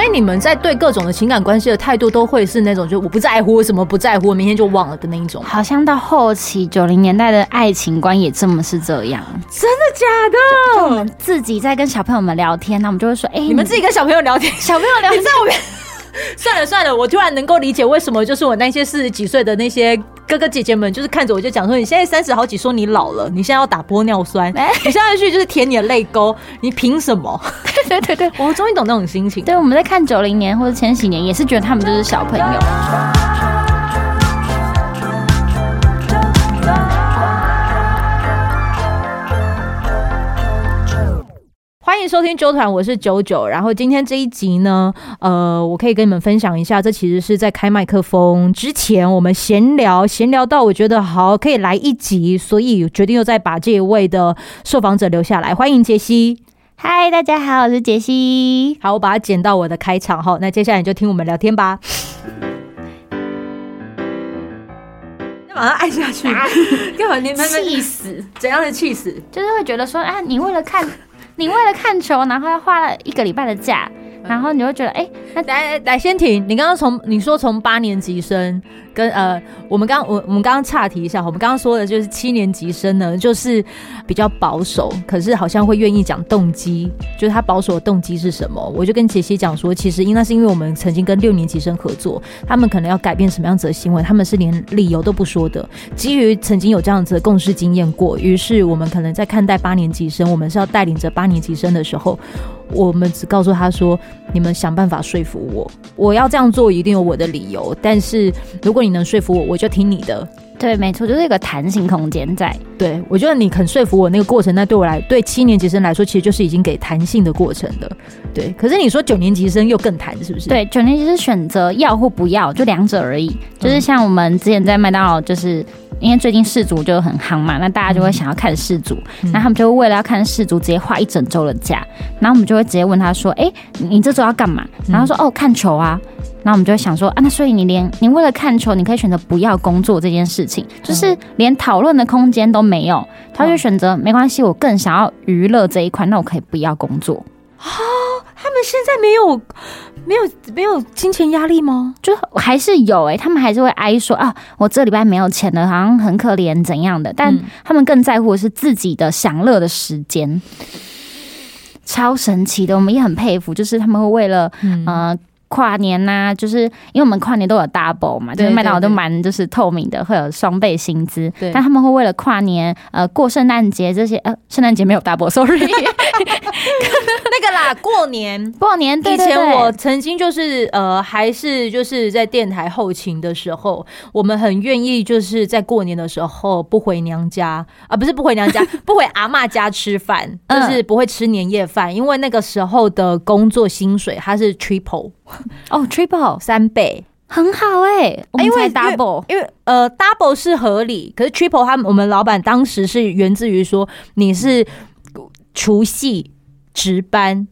所以你们在对各种的情感关系的态度，都会是那种就我不在乎，什么不在乎，我明天就忘了的那一种。好像到后期九零年代的爱情观也这么是这样，真的假的？我们自己在跟小朋友们聊天，那我们就会说：哎、欸，你们自己跟小朋友聊天，小朋友聊天在我面。算了算了，我突然能够理解为什么就是我那些四十几岁的那些哥哥姐姐们，就是看着我就讲说，你现在三十好几，说你老了，你现在要打玻尿酸，哎、你现在去就是舔你的泪沟，你凭什么？对对对，我终于懂那种心情。对，我们在看九零年或者前几年，也是觉得他们就是小朋友。欢迎收听九团，我是九九。然后今天这一集呢，呃，我可以跟你们分享一下，这其实是在开麦克风之前，我们闲聊，闲聊到我觉得好可以来一集，所以决定又再把这一位的受访者留下来。欢迎杰西，嗨，大家好，我是杰西。好，我把它剪到我的开场哈，那接下来你就听我们聊天吧。你马上按下去，干嘛？你们气死？怎样的气死？就是会觉得说啊，你为了看。你为了看球，然后要花了一个礼拜的假，然后你会觉得，哎、那，来来先停。你刚刚从你说从八年级生。跟呃，我们刚我我们刚刚岔题一下，我们刚刚说的就是七年级生呢，就是比较保守，可是好像会愿意讲动机，就是他保守的动机是什么？我就跟杰西讲说，其实应该是因为我们曾经跟六年级生合作，他们可能要改变什么样子的行为，他们是连理由都不说的。基于曾经有这样子的共事经验过，于是我们可能在看待八年级生，我们是要带领着八年级生的时候，我们只告诉他说：你们想办法说服我，我要这样做一定有我的理由，但是如果你能说服我，我就听你的。对，没错，就是一个弹性空间在。对，我觉得你肯说服我那个过程，那对我来，对七年级生来说，其实就是已经给弹性的过程了。对，可是你说九年级生又更弹，是不是？对，九年级是选择要或不要，就两者而已。就是像我们之前在麦当劳，就是因为最近世足就很夯嘛，那大家就会想要看世足，那、嗯、他们就会为了要看世足，直接花一整周的假。然后我们就会直接问他说：“哎，你这周要干嘛？”然后说：“哦，看球啊。”然后我们就会想说啊，那所以你连你为了看球，你可以选择不要工作这件事情，就是连讨论的空间都没有。他就选择没关系，我更想要娱乐这一块，那我可以不要工作啊。他们现在没有没有没有金钱压力吗？就还是有哎、欸，他们还是会哀说啊，我这礼拜没有钱了，好像很可怜怎样的。但他们更在乎的是自己的享乐的时间，超神奇的。我们也很佩服，就是他们会为了嗯。呃跨年呐、啊，就是因为我们跨年都有 double 嘛，就是麦当劳都蛮就是透明的，会有双倍薪资。但他们会为了跨年，呃，过圣诞节这些，呃，圣诞节没有 double，sorry。那个啦，过年，过年。对对对，以前我曾经就是呃，还是就是在电台后勤的时候，我们很愿意就是在过年的时候不回娘家啊，不是不回娘家，不回阿妈家吃饭，就是不会吃年夜饭，因为那个时候的工作薪水它是 triple。哦，triple 三倍，很好哎、欸，因为 double，因为，因为呃 double 是合理，可是 triple 他们我们老板当时是源自于说你是除夕值班，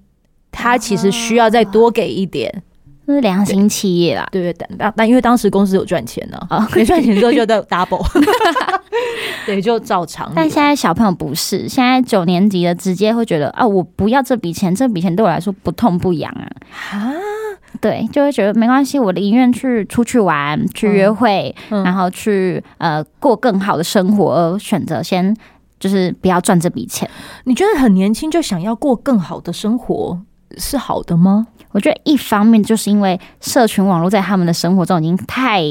他其实需要再多给一点，这是良心企业啦，对对，但但因为当时公司有赚钱呢，啊，没赚钱之后就在 double，对，就照常。但现在小朋友不是，现在九年级的直接会觉得啊，我不要这笔钱，这笔钱对我来说不痛不痒啊，啊。对，就会觉得没关系，我宁愿去出去玩，去约会，然后去呃过更好的生活，而选择先就是不要赚这笔钱。你觉得很年轻就想要过更好的生活是好的吗？我觉得一方面就是因为社群网络在他们的生活中已经太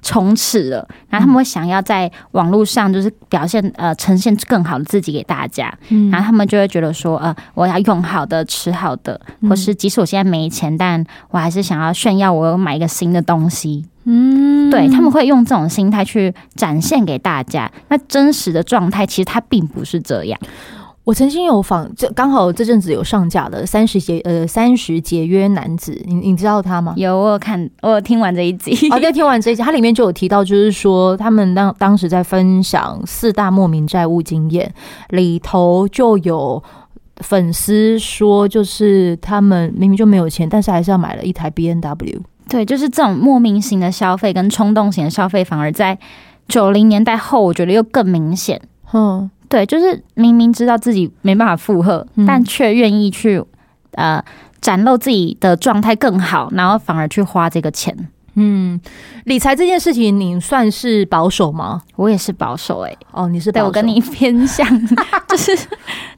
充斥了，然后他们会想要在网络上就是表现呃呈现更好的自己给大家，嗯，然后他们就会觉得说呃我要用好的吃好的，或是即使我现在没钱，但我还是想要炫耀我有买一个新的东西，嗯，对，他们会用这种心态去展现给大家，那真实的状态其实它并不是这样。我曾经有访，这刚好这阵子有上架的三十节呃三十节约男子，你你知道他吗？有，我有看，我有听完这一集。哦，对，听完这一集，它里面就有提到，就是说他们当当时在分享四大莫名债务经验，里头就有粉丝说，就是他们明明就没有钱，但是还是要买了一台 BMW。对，就是这种莫名型的消费跟冲动型的消费，反而在九零年代后，我觉得又更明显。嗯。对，就是明明知道自己没办法负荷，嗯、但却愿意去呃展露自己的状态更好，然后反而去花这个钱。嗯，理财这件事情，你算是保守吗？我也是保守哎、欸。哦，你是保守。对，我跟你偏向，就是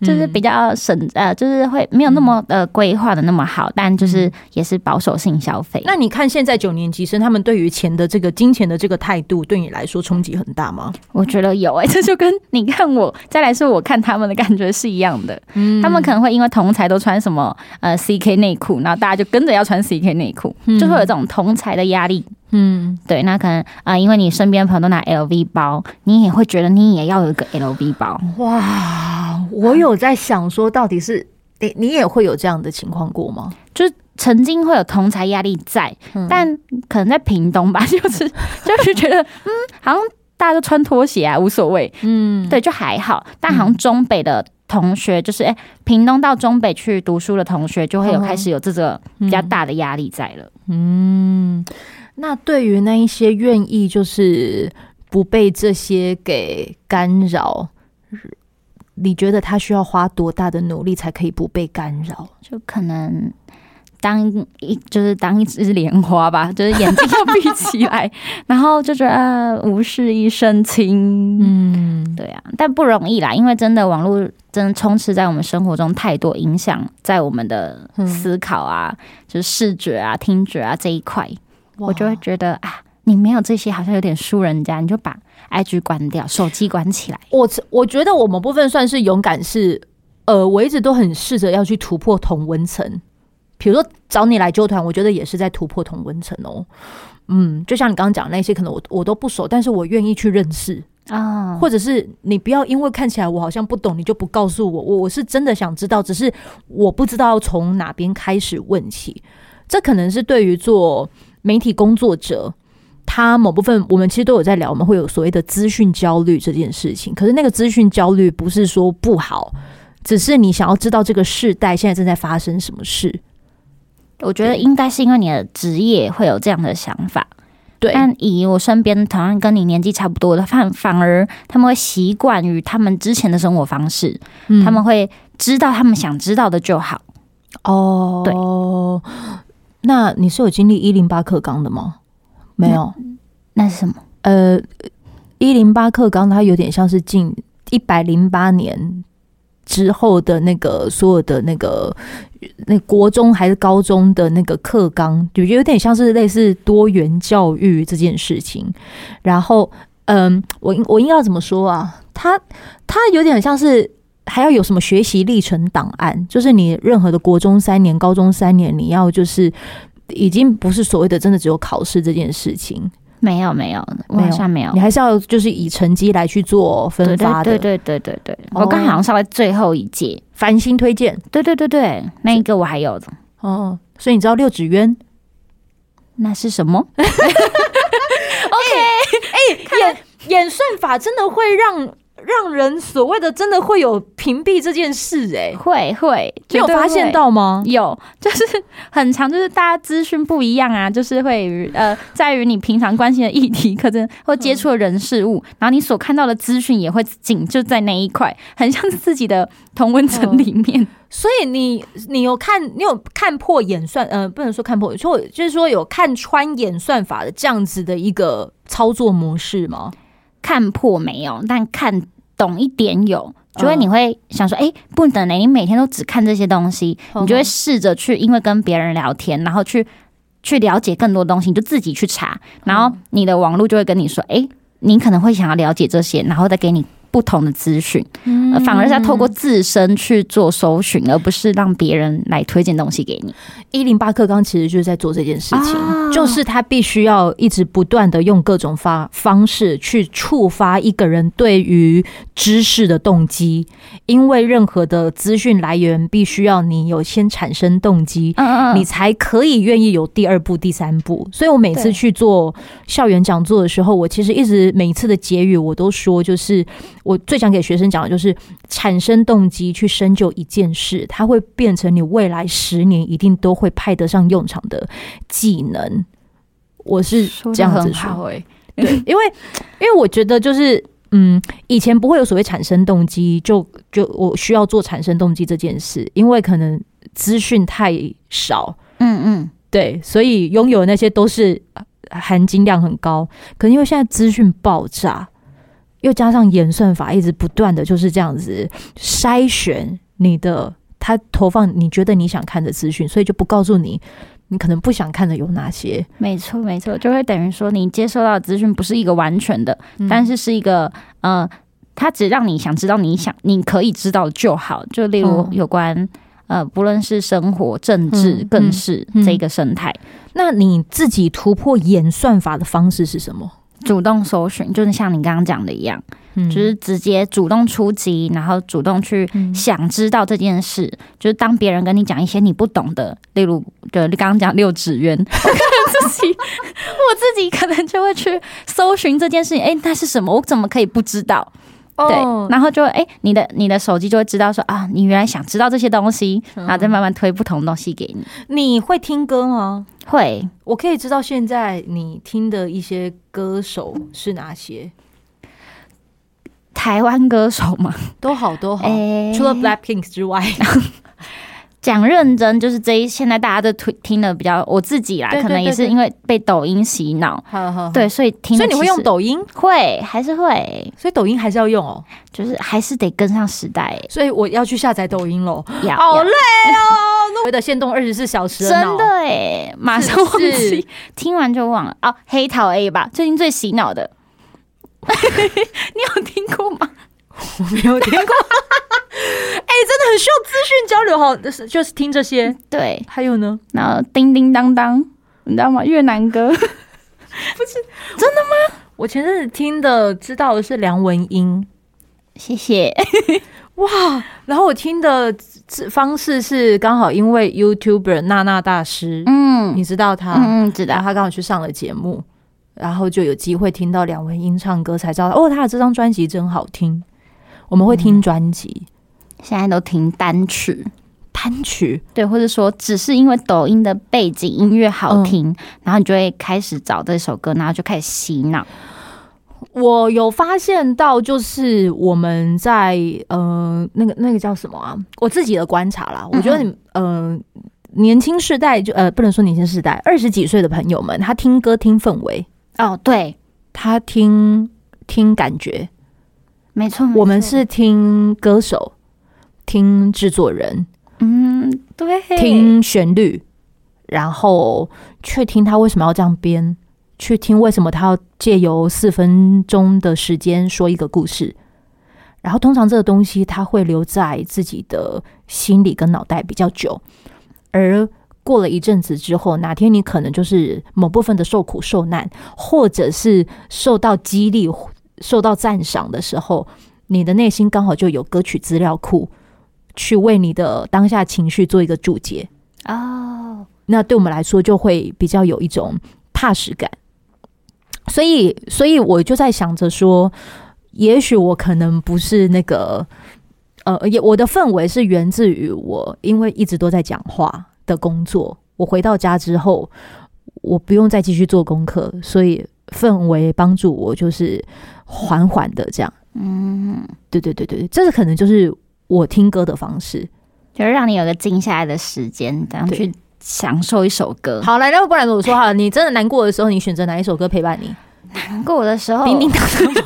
就是比较省呃，就是会没有那么呃规划的那么好，但就是也是保守性消费。那你看现在九年级生他们对于钱的这个金钱的这个态度，对你来说冲击很大吗？我觉得有哎、欸，这就跟你看我再来说，我看他们的感觉是一样的。嗯，他们可能会因为同才都穿什么呃 CK 内裤，然后大家就跟着要穿 CK 内裤，就会有这种同才的压力。嗯，对，那可能啊、呃，因为你身边朋友都拿 LV 包，你也会觉得你也要有一个 LV 包。哇，我有在想说，到底是你你也会有这样的情况过吗？就是曾经会有同侪压力在，嗯、但可能在屏东吧，就是就是觉得嗯，好像大家都穿拖鞋啊，无所谓。嗯，对，就还好。但好像中北的同学，就是哎、欸，屏东到中北去读书的同学，就会有开始有这个比较大的压力在了。嗯。嗯那对于那一些愿意就是不被这些给干扰，你觉得他需要花多大的努力才可以不被干扰？就可能当一就是当一只莲花吧，就是眼睛要闭起来，然后就觉得无事一身轻。嗯，对啊，但不容易啦，因为真的网络真的充斥在我们生活中太多影响，在我们的思考啊，嗯、就是视觉啊、听觉啊这一块。我就会觉得啊，你没有这些好像有点输人家，你就把 IG 关掉，手机关起来。我我觉得我们部分算是勇敢是，是呃，我一直都很试着要去突破同温层。比如说找你来纠团，我觉得也是在突破同温层哦。嗯，就像你刚刚讲那些，可能我我都不熟，但是我愿意去认识啊。或者是你不要因为看起来我好像不懂，你就不告诉我。我我是真的想知道，只是我不知道要从哪边开始问起。这可能是对于做。媒体工作者，他某部分我们其实都有在聊，我们会有所谓的资讯焦虑这件事情。可是那个资讯焦虑不是说不好，只是你想要知道这个世代现在正在发生什么事。我觉得应该是因为你的职业会有这样的想法。对，但以我身边同样跟你年纪差不多的，反反而他们会习惯于他们之前的生活方式，嗯、他们会知道他们想知道的就好。哦，对。那你是有经历一零八课纲的吗？没有，那是什么？呃，一零八课纲它有点像是近一百零八年之后的那个所有的那个那国中还是高中的那个课纲，就有点像是类似多元教育这件事情。然后，嗯，我我应该要怎么说啊？他他有点像是。还要有什么学习历程档案？就是你任何的国中三年、高中三年，你要就是已经不是所谓的真的只有考试这件事情。没有，没有，没有，好像没有。你还是要就是以成绩来去做分发的。对对对对对对。我刚好像上了最后一届，繁星推荐。对对对对，那一个我还有的。哦，所以你知道六指渊那是什么？OK，哎，演演算法真的会让。让人所谓的真的会有屏蔽这件事、欸，哎，会会，你有发现到吗？有，就是很长，就是大家资讯不一样啊，就是会呃，在于你平常关心的议题，可能或接触的人事物，嗯、然后你所看到的资讯也会仅就在那一块，很像是自己的同温层里面。嗯、所以你你有看，你有看破演算，呃，不能说看破，就就是说有看穿演算法的这样子的一个操作模式吗？看破没有，但看。懂一点有，就会你会想说，哎、欸，不能呢，你每天都只看这些东西，你就会试着去，因为跟别人聊天，然后去去了解更多东西，你就自己去查，然后你的网络就会跟你说，哎、欸，你可能会想要了解这些，然后再给你。不同的资讯，反而是要透过自身去做搜寻，而不是让别人来推荐东西给你。一零八课纲其实就是在做这件事情，啊、就是他必须要一直不断的用各种方方式去触发一个人对于知识的动机，因为任何的资讯来源必须要你有先产生动机，嗯嗯，你才可以愿意有第二步、第三步。所以我每次去做校园讲座的时候，我其实一直每一次的结语我都说，就是。我最想给学生讲的就是产生动机去深究一件事，它会变成你未来十年一定都会派得上用场的技能。我是这样子说，对，因为因为我觉得就是嗯，以前不会有所谓产生动机，就就我需要做产生动机这件事，因为可能资讯太少，嗯嗯，对，所以拥有那些都是含金量很高。可能因为现在资讯爆炸，又加上演算法一直不断的就是这样子筛选你的，他投放你觉得你想看的资讯，所以就不告诉你。你可能不想看的有哪些？没错，没错，就会等于说你接收到的资讯不是一个完全的，嗯、但是是一个呃，它只让你想知道你想你可以知道就好。就例如有关、嗯、呃，不论是生活、政治，嗯、更是这个生态。那你自己突破演算法的方式是什么？主动搜寻，就是像你刚刚讲的一样。就是直接主动出击，然后主动去想知道这件事。嗯、就是当别人跟你讲一些你不懂的，例如，就你刚刚讲六指渊，我可能自己，我自己可能就会去搜寻这件事情。哎、欸，那是什么？我怎么可以不知道？哦、对，然后就哎、欸，你的你的手机就会知道说啊，你原来想知道这些东西，然后再慢慢推不同东西给你。你会听歌吗？会，我可以知道现在你听的一些歌手是哪些？台湾歌手吗，都好都好，欸、除了 Blackpink 之外，讲认真就是这一现在大家都听听的比较，我自己啦，可能也是因为被抖音洗脑，对，所以听，所以你会用抖音？会还是会？所以抖音还是要用哦，就是还是得跟上时代，所以我要去下载抖音喽，好累哦，所谓的限动二十四小时，真的哎，马上忘记，听完就忘了。哦，黑桃 A 吧，最近最洗脑的。你有听过吗？我没有听过。哎、欸，真的很需要资讯交流，哈，就是就是听这些。对，还有呢，然后叮叮当当，你知道吗？越南歌，不是真的吗？我前阵子听的知道的是梁文音，谢谢。哇，然后我听的方式是刚好因为 YouTuber 娜娜大师，嗯，你知道他，嗯，知道，他刚好去上了节目。然后就有机会听到梁文音唱歌，才知道哦，他的这张专辑真好听。我们会听专辑，嗯、现在都听单曲，单曲对，或者说只是因为抖音的背景音乐好听，嗯、然后你就会开始找这首歌，然后就开始洗脑。我有发现到，就是我们在呃那个那个叫什么啊？我自己的观察啦，我觉得你呃年轻世代就呃不能说年轻世代，二十几岁的朋友们，他听歌听氛围。哦，对，他听听感觉，没错，我们是听歌手，听制作人，嗯，对，听旋律，然后去听他为什么要这样编，去听为什么他要借由四分钟的时间说一个故事，然后通常这个东西他会留在自己的心里跟脑袋比较久，而。过了一阵子之后，哪天你可能就是某部分的受苦受难，或者是受到激励、受到赞赏的时候，你的内心刚好就有歌曲资料库，去为你的当下情绪做一个注解。哦，那对我们来说就会比较有一种踏实感。所以，所以我就在想着说，也许我可能不是那个，呃，也我的氛围是源自于我，因为一直都在讲话。的工作，我回到家之后，我不用再继续做功课，所以氛围帮助我，就是缓缓的这样。嗯，对对对对，这个可能就是我听歌的方式，就是让你有个静下来的时间，这样去享受一首歌。好，来，那不然我说哈，你真的难过的时候，你选择哪一首歌陪伴你？难过的时候，叮叮当当，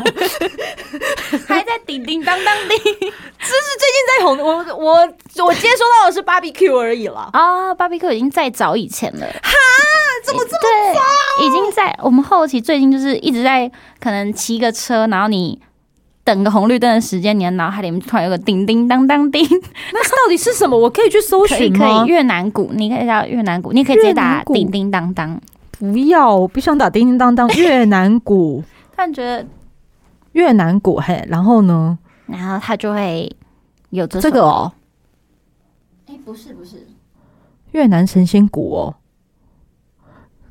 还在叮叮当当叮。这是最近在红，我我我接收到的是 BBQ 而已了啊，BBQ 已经在早以前了。哈，怎么这么早？已经在我们后期最近就是一直在可能骑个车，然后你等个红绿灯的时间，你的脑海里面突然有个叮叮当当叮，那到底是什么？我可以去搜寻吗？可以，越南鼓，你可以叫越南鼓，你可以直接打叮叮当当。不要，我不想打叮叮当当。越南鼓，突然觉得越南鼓嘿，然后呢？然后他就会有这这个哦。哎，不是不是，越南神仙鼓哦。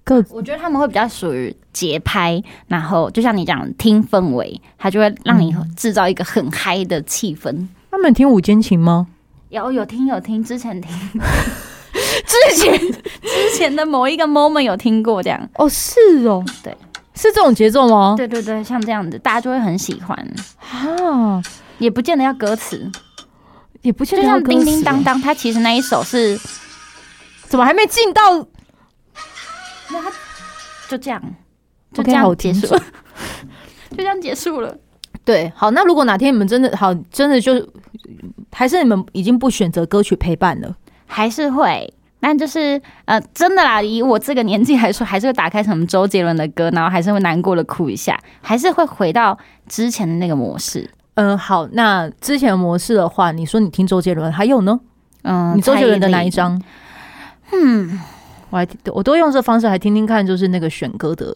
个我觉得他们会比较属于节拍，然后就像你讲听氛围，他就会让你制造一个很嗨的气氛。嗯、他们听五坚情吗？有有听有听，之前听。之前之前的某一个 moment 有听过这样哦，是哦，对，是这种节奏吗？对对对，像这样子，大家就会很喜欢啊，也不见得要歌词，也不见就像得要歌词叮叮当当，他其实那一首是怎么还没进到？就这样，就这样结束，就这样结束了。对，好，那如果哪天你们真的好，真的就还是你们已经不选择歌曲陪伴了，还是会，但就是呃，真的啦，以我这个年纪来说，还是会打开什么周杰伦的歌，然后还是会难过的哭一下，还是会回到之前的那个模式。嗯、呃，好，那之前的模式的话，你说你听周杰伦，还有呢？嗯、呃，你周杰伦的哪一张？嗯，我还我都用这方式来听听看，就是那个选歌的，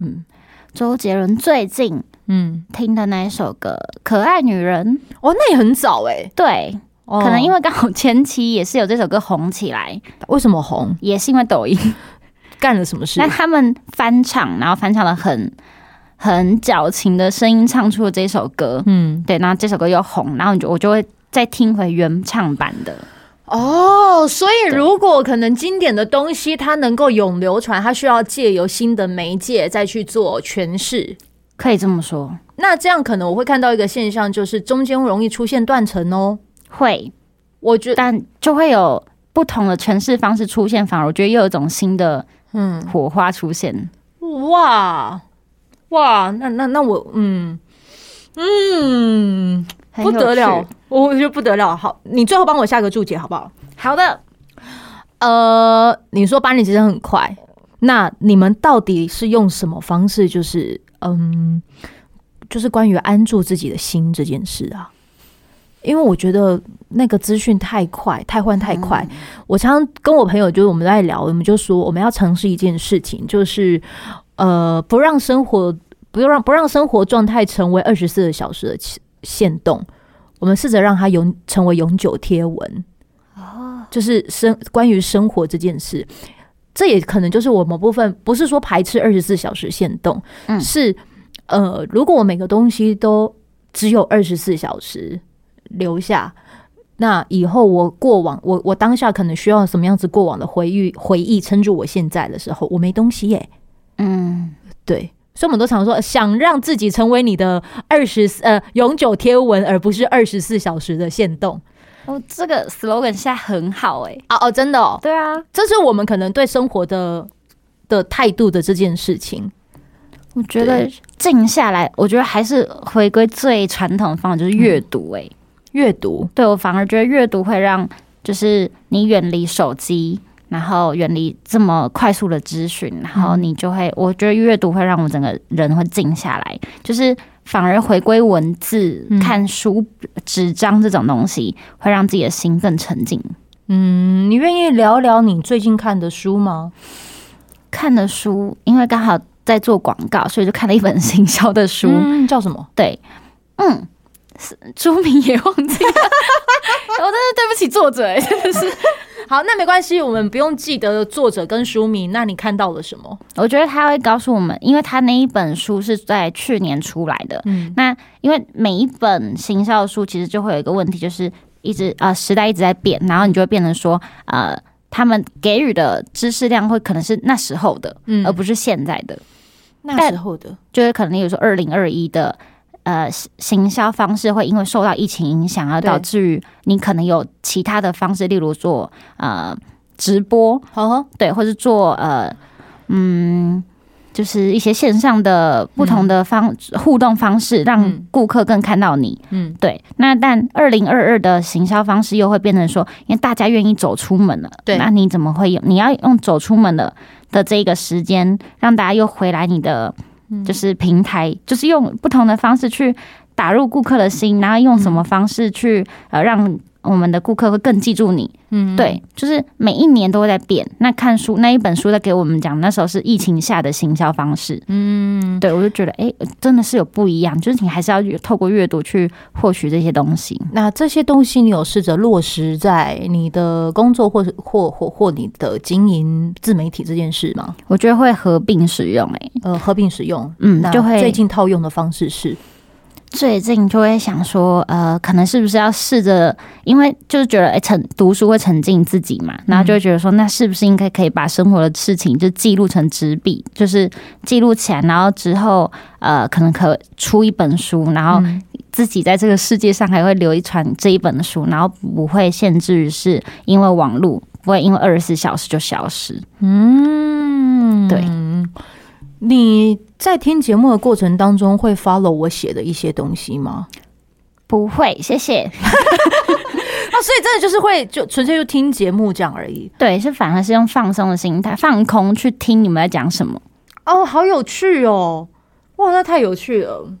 嗯，周杰伦最近嗯。听的那一首歌《可爱女人》哦，那也很早哎、欸，对，哦、可能因为刚好前期也是有这首歌红起来，为什么红？也是因为抖音。干了什么事？那他们翻唱，然后翻唱了很很矫情的声音唱出了这首歌，嗯，对，然后这首歌又红，然后你就我就会再听回原唱版的。哦，所以如果可能经典的东西它能够永流传，它需要借由新的媒介再去做诠释，可以这么说。那这样可能我会看到一个现象，就是中间容易出现断层哦。会，我觉得，但就会有不同的诠释方式出现，反而我觉得又有一种新的嗯火花出现。嗯、哇哇，那那那我嗯嗯。不得了，我觉得不得了。好，你最后帮我下个注解好不好？好的。呃，你说八年其实很快，那你们到底是用什么方式？就是嗯，就是关于安住自己的心这件事啊。因为我觉得那个资讯太快，太换太快。嗯、我常常跟我朋友就是我们在聊，我们就说我们要尝试一件事情，就是呃，不让生活不让不让生活状态成为二十四个小时的。限动，我们试着让它永成为永久贴文。哦，就是生关于生活这件事，这也可能就是我某部分不是说排斥二十四小时限动，嗯，是呃，如果我每个东西都只有二十四小时留下，那以后我过往我我当下可能需要什么样子过往的回忆回忆撑住我现在的时候，我没东西耶，嗯，对。所以我们都常说，想让自己成为你的二十呃永久贴文，而不是二十四小时的限动。哦，这个 slogan 现在很好哎、欸！哦哦，真的哦，对啊，这是我们可能对生活的的态度的这件事情。我觉得静下来，我觉得还是回归最传统的方法，就是阅读、欸。哎、嗯，阅读，对我反而觉得阅读会让，就是你远离手机。然后远离这么快速的资讯，然后你就会，我觉得阅读会让我整个人会静下来，就是反而回归文字、看书、纸张这种东西，会让自己的心更沉静。嗯，你愿意聊聊你最近看的书吗？看的书，因为刚好在做广告，所以就看了一本行销的书，嗯，叫什么？对，嗯，书名也忘记了，我真的对不起作者，欸，真的是。好，那没关系，我们不用记得作者跟书名。那你看到了什么？我觉得他会告诉我们，因为他那一本书是在去年出来的。嗯，那因为每一本行销书其实就会有一个问题，就是一直呃时代一直在变，然后你就会变成说呃他们给予的知识量会可能是那时候的，嗯，而不是现在的。那时候的，就是可能有时候二零二一的。呃，行销方式会因为受到疫情影响而导致于你可能有其他的方式，例如做呃直播，哦，对，或是做呃嗯，就是一些线上的不同的方、嗯、互动方式，让顾客更看到你。嗯，对。那但二零二二的行销方式又会变成说，因为大家愿意走出门了，对，那你怎么会有？你要用走出门的的这个时间，让大家又回来你的。就是平台，就是用不同的方式去打入顾客的心，然后用什么方式去呃让我们的顾客会更记住你。嗯，对，就是每一年都会在变。那看书那一本书在给我们讲，那时候是疫情下的行销方式。嗯，对，我就觉得哎、欸，真的是有不一样。就是你还是要透过阅读去获取这些东西。那这些东西你有试着落实在你的工作或或或或你的经营自媒体这件事吗？我觉得会合并使用、欸。哎，呃，合并使用。嗯，那就会最近套用的方式是，最近就会想说，呃，可能是不是要试着，因为就是觉得，哎、欸，沉读书会沉浸自己嘛，然后就会觉得说，那是不是应该可以把生活的事情就记录成纸笔，就是记录起来，然后之后，呃，可能可出一本书，然后自己在这个世界上还会留一传这一本书，然后不会限制于是因为网络，不会因为二十四小时就消失。嗯，对。你在听节目的过程当中会 follow 我写的一些东西吗？不会，谢谢。啊，所以真的就是会就纯粹就听节目这样而已。对，是反而是用放松的心态，放空去听你们在讲什么。哦，好有趣哦！哇，那太有趣了。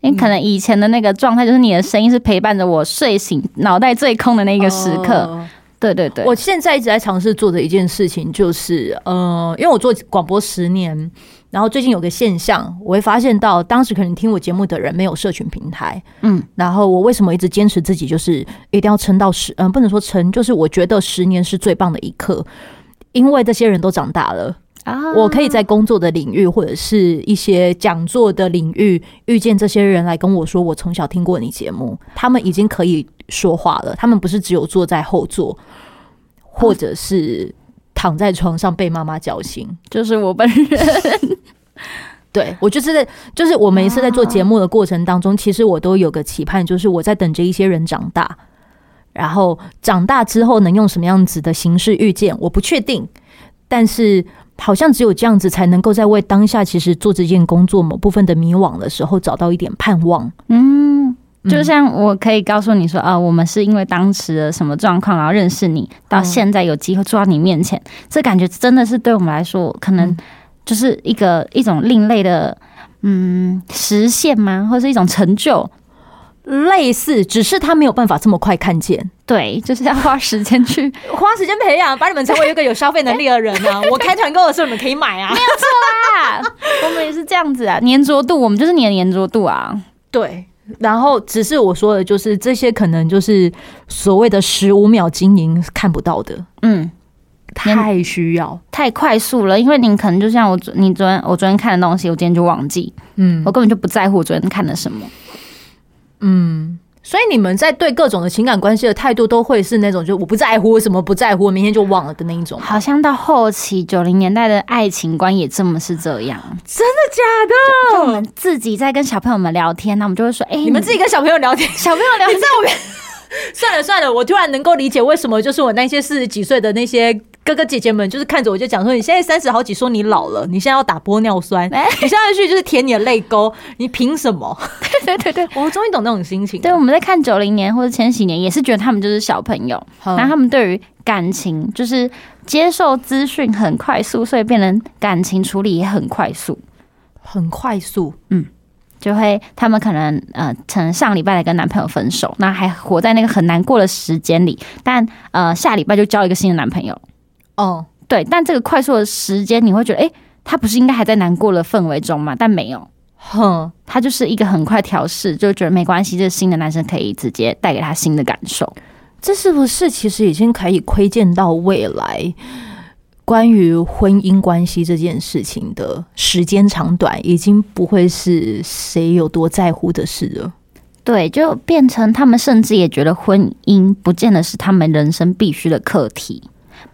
你可能以前的那个状态，就是你的声音是陪伴着我睡醒、脑袋最空的那个时刻。呃对对对，我现在一直在尝试做的一件事情就是，呃，因为我做广播十年，然后最近有个现象，我会发现到当时可能听我节目的人没有社群平台，嗯，然后我为什么一直坚持自己就是一定要撑到十，嗯、呃，不能说撑，就是我觉得十年是最棒的一刻，因为这些人都长大了啊，我可以在工作的领域或者是一些讲座的领域遇见这些人来跟我说，我从小听过你节目，他们已经可以。说话了，他们不是只有坐在后座，或者是躺在床上被妈妈叫醒，就是我本人。对，我就是在，就是我每一次在做节目的过程当中，其实我都有个期盼，就是我在等着一些人长大，然后长大之后能用什么样子的形式遇见，我不确定，但是好像只有这样子才能够在为当下其实做这件工作某部分的迷惘的时候找到一点盼望。嗯。就像我可以告诉你说啊，我们是因为当时的什么状况，然后认识你，到现在有机会坐到你面前，这感觉真的是对我们来说，可能就是一个一种另类的嗯实现吗？或是一种成就？类似，只是他没有办法这么快看见。对，就是要花时间去花时间培养，把你们成为一个有消费能力的人啊！我开团购的时候，你们可以买啊，没有错啦，我们也是这样子啊，黏着度，我们就是你的黏着度啊，对。然后，只是我说的，就是这些可能就是所谓的十五秒经营看不到的，嗯，太需要，太快速了。因为你可能就像我，你昨天我昨天看的东西，我今天就忘记，嗯，我根本就不在乎我昨天看的什么，嗯。所以你们在对各种的情感关系的态度，都会是那种就我不在乎，什么不在乎，我明天就忘了的那一种。好像到后期九零年代的爱情观也这么是这样，真的假的？就，我们自己在跟小朋友们聊天，那我们就会说：哎、欸，你们自己跟小朋友聊天，小朋友聊天在我边。算了算了，我突然能够理解为什么就是我那些四十几岁的那些。哥哥姐姐们就是看着我就讲说，你现在三十好几，说你老了，你现在要打玻尿酸，欸、你现在去就是舔你的泪沟，你凭什么？对对对，我终于懂那种心情。对，我们在看九零年或者千禧年，也是觉得他们就是小朋友，然后他们对于感情就是接受资讯很快速，所以变成感情处理也很快速，很快速。嗯，就会他们可能呃，可能上礼拜来跟男朋友分手，那还活在那个很难过的时间里，但呃，下礼拜就交一个新的男朋友。哦，对，但这个快速的时间，你会觉得，哎，他不是应该还在难过的氛围中吗？但没有，哼，他就是一个很快调试，就觉得没关系，这新的男生可以直接带给他新的感受。这是不是其实已经可以窥见到未来关于婚姻关系这件事情的时间长短，已经不会是谁有多在乎的事了？对，就变成他们甚至也觉得婚姻不见得是他们人生必须的课题。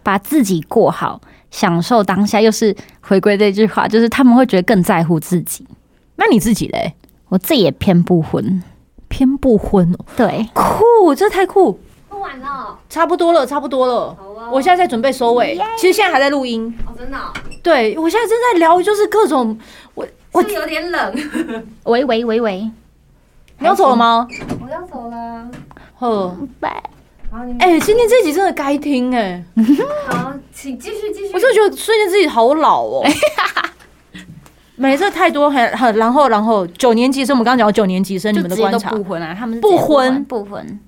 把自己过好，享受当下，又是回归这句话，就是他们会觉得更在乎自己。那你自己嘞？我自己也偏不婚，偏不婚哦。对，酷，这太酷。不晚了，差不多了，差不多了。好啊，我现在在准备收尾。其实现在还在录音。哦，真的哦？对，我现在正在聊，就是各种我我是是有点冷。喂喂喂喂，你要走了吗？我要走了。呵，拜。哎、欸，今天这集真的该听哎、欸！好，请继续继续。我就觉得瞬间自己好老哦。每次太多很很，然后然后九年级生，我们刚刚讲九年级生，你们的观察不婚啊？他们不婚不婚，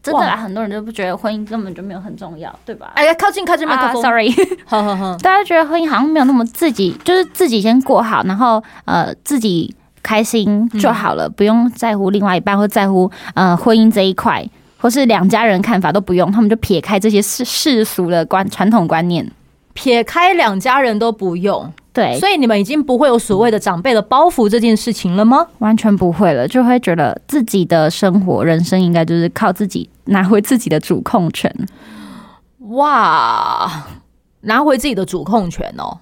真的啊！很多人都不觉得婚姻根本就没有很重要，对吧？哎呀，靠近靠近麦克风、uh,，sorry，好好好，大家觉得婚姻好像没有那么自己，就是自己先过好，然后呃自己开心就好了，嗯、不用在乎另外一半，或在乎呃婚姻这一块。或是两家人看法都不用，他们就撇开这些世世俗的观传统观念，撇开两家人都不用。对，所以你们已经不会有所谓的长辈的包袱这件事情了吗？完全不会了，就会觉得自己的生活、人生应该就是靠自己拿回自己的主控权。哇，拿回自己的主控权哦！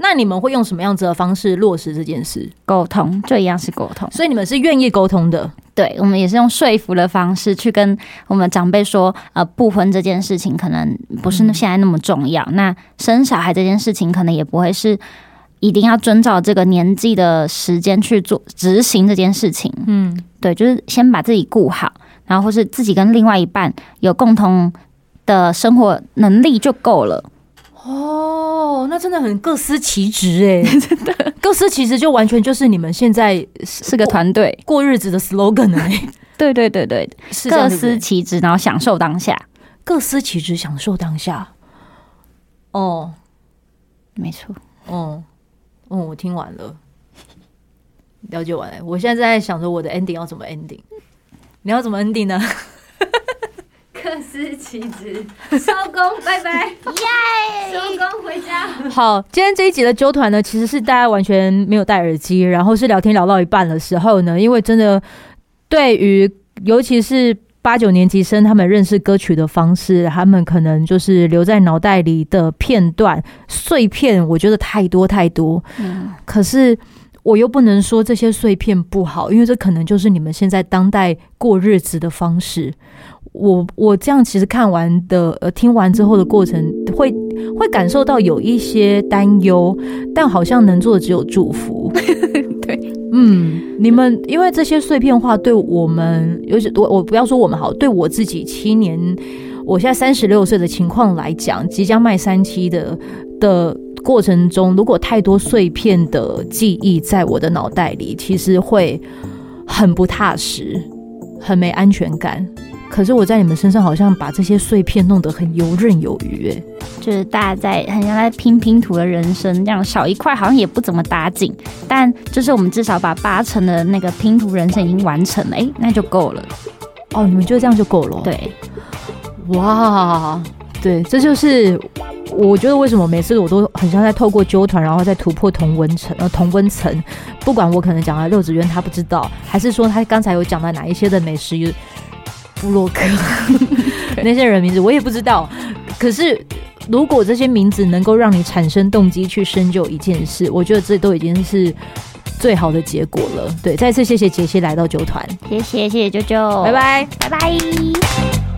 那你们会用什么样子的方式落实这件事？沟通，就一样是沟通。所以你们是愿意沟通的。对，我们也是用说服的方式去跟我们长辈说，呃，不婚这件事情可能不是现在那么重要。嗯、那生小孩这件事情可能也不会是一定要遵照这个年纪的时间去做执行这件事情。嗯，对，就是先把自己顾好，然后或是自己跟另外一半有共同的生活能力就够了。哦，那真的很各司其职哎，真的各司其职，就完全就是你们现在是个团队过日子的 slogan 哎。对对对对，是各司其职，然后享受当下，各司其职，享受当下。哦，没错。哦，嗯，我听完了，了解完了。我现在在想着我的 ending 要怎么 ending，你要怎么 ending 呢？各司其职，收工，拜拜，耶！收工回家。好，今天这一集的纠团呢，其实是大家完全没有戴耳机，然后是聊天聊到一半的时候呢，因为真的对于尤其是八九年级生，他们认识歌曲的方式，他们可能就是留在脑袋里的片段碎片，我觉得太多太多。嗯，可是我又不能说这些碎片不好，因为这可能就是你们现在当代过日子的方式。我我这样其实看完的呃听完之后的过程会会感受到有一些担忧，但好像能做的只有祝福。对，嗯，你们因为这些碎片化对我们，尤其我我不要说我们好，对我自己七年，我现在三十六岁的情况来讲，即将迈三期的的过程中，如果太多碎片的记忆在我的脑袋里，其实会很不踏实，很没安全感。可是我在你们身上好像把这些碎片弄得很游刃有余，哎，就是大家在很像在拼拼图的人生这样，少一块好像也不怎么打紧，但就是我们至少把八成的那个拼图人生已经完成了，哎、欸，那就够了。哦，你们觉得这样就够了？对，哇，对，这就是我觉得为什么每次我都很像在透过纠团，然后再突破同温层，呃，同温层，不管我可能讲到六子渊他不知道，还是说他刚才有讲到哪一些的美食。部落客那些人名字我也不知道，可是如果这些名字能够让你产生动机去深究一件事，我觉得这都已经是最好的结果了。对，再次谢谢杰西来到九团，谢谢谢谢舅舅，拜拜。拜拜。